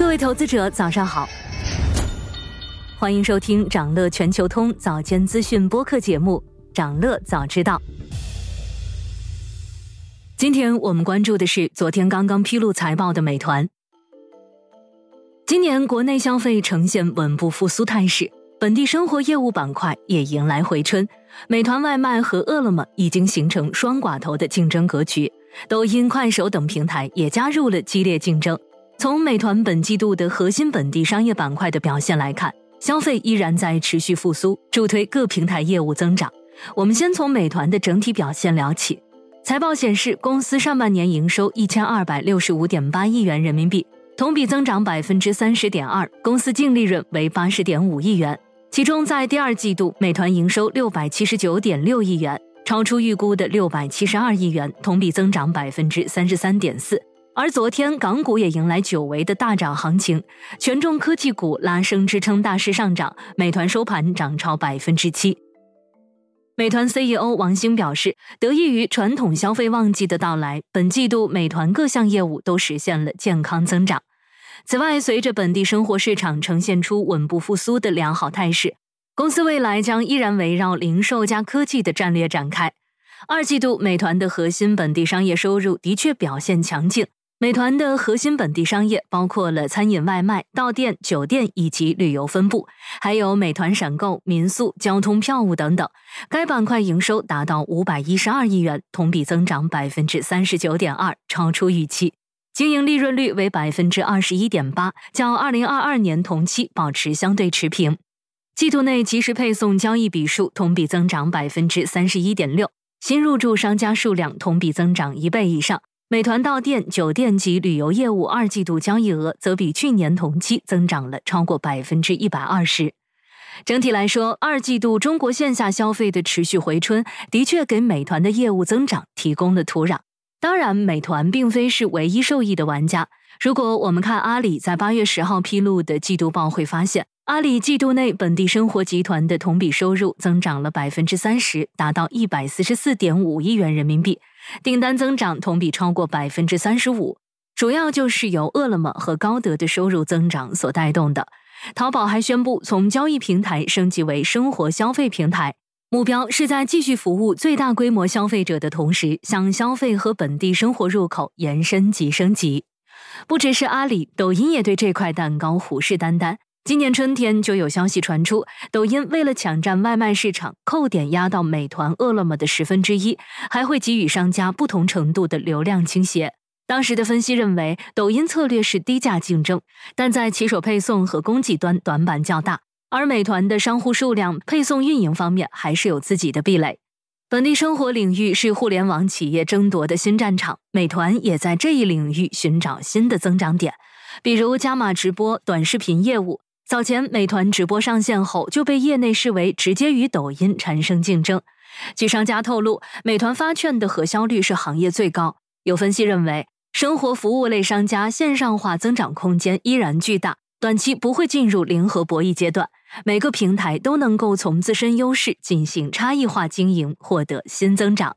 各位投资者，早上好，欢迎收听长乐全球通早间资讯播客节目《长乐早知道》。今天我们关注的是昨天刚刚披露财报的美团。今年国内消费呈现稳步复苏态势，本地生活业务板块也迎来回春。美团外卖和饿了么已经形成双寡头的竞争格局，抖音、快手等平台也加入了激烈竞争。从美团本季度的核心本地商业板块的表现来看，消费依然在持续复苏，助推各平台业务增长。我们先从美团的整体表现聊起。财报显示，公司上半年营收一千二百六十五点八亿元人民币，同比增长百分之三十点二，公司净利润为八十点五亿元。其中，在第二季度，美团营收六百七十九点六亿元，超出预估的六百七十二亿元，同比增长百分之三十三点四。而昨天港股也迎来久违的大涨行情，权重科技股拉升支撑大势上涨，美团收盘涨超百分之七。美团 CEO 王兴表示，得益于传统消费旺季的到来，本季度美团各项业务都实现了健康增长。此外，随着本地生活市场呈现出稳步复苏的良好态势，公司未来将依然围绕零售加科技的战略展开。二季度，美团的核心本地商业收入的确表现强劲。美团的核心本地商业包括了餐饮外卖、到店、酒店以及旅游分部，还有美团闪购、民宿、交通票务等等。该板块营收达到五百一十二亿元，同比增长百分之三十九点二，超出预期。经营利润率为百分之二十一点八，较二零二二年同期保持相对持平。季度内即时配送交易笔数同比增长百分之三十一点六，新入驻商家数量同比增长一倍以上。美团到店、酒店及旅游业务二季度交易额则比去年同期增长了超过百分之一百二十。整体来说，二季度中国线下消费的持续回春，的确给美团的业务增长提供了土壤。当然，美团并非是唯一受益的玩家。如果我们看阿里在八月十号披露的季度报，会发现。阿里季度内本地生活集团的同比收入增长了百分之三十，达到一百四十四点五亿元人民币，订单增长同比超过百分之三十五，主要就是由饿了么和高德的收入增长所带动的。淘宝还宣布从交易平台升级为生活消费平台，目标是在继续服务最大规模消费者的同时，向消费和本地生活入口延伸及升级。不只是阿里，抖音也对这块蛋糕虎视眈眈。今年春天就有消息传出，抖音为了抢占外卖市场，扣点压到美团、饿了么的十分之一，还会给予商家不同程度的流量倾斜。当时的分析认为，抖音策略是低价竞争，但在骑手配送和供给端短板较大，而美团的商户数量、配送运营方面还是有自己的壁垒。本地生活领域是互联网企业争夺的新战场，美团也在这一领域寻找新的增长点，比如加码直播、短视频业务。早前，美团直播上线后就被业内视为直接与抖音产生竞争。据商家透露，美团发券的核销率是行业最高。有分析认为，生活服务类商家线上化增长空间依然巨大，短期不会进入零和博弈阶段。每个平台都能够从自身优势进行差异化经营，获得新增长。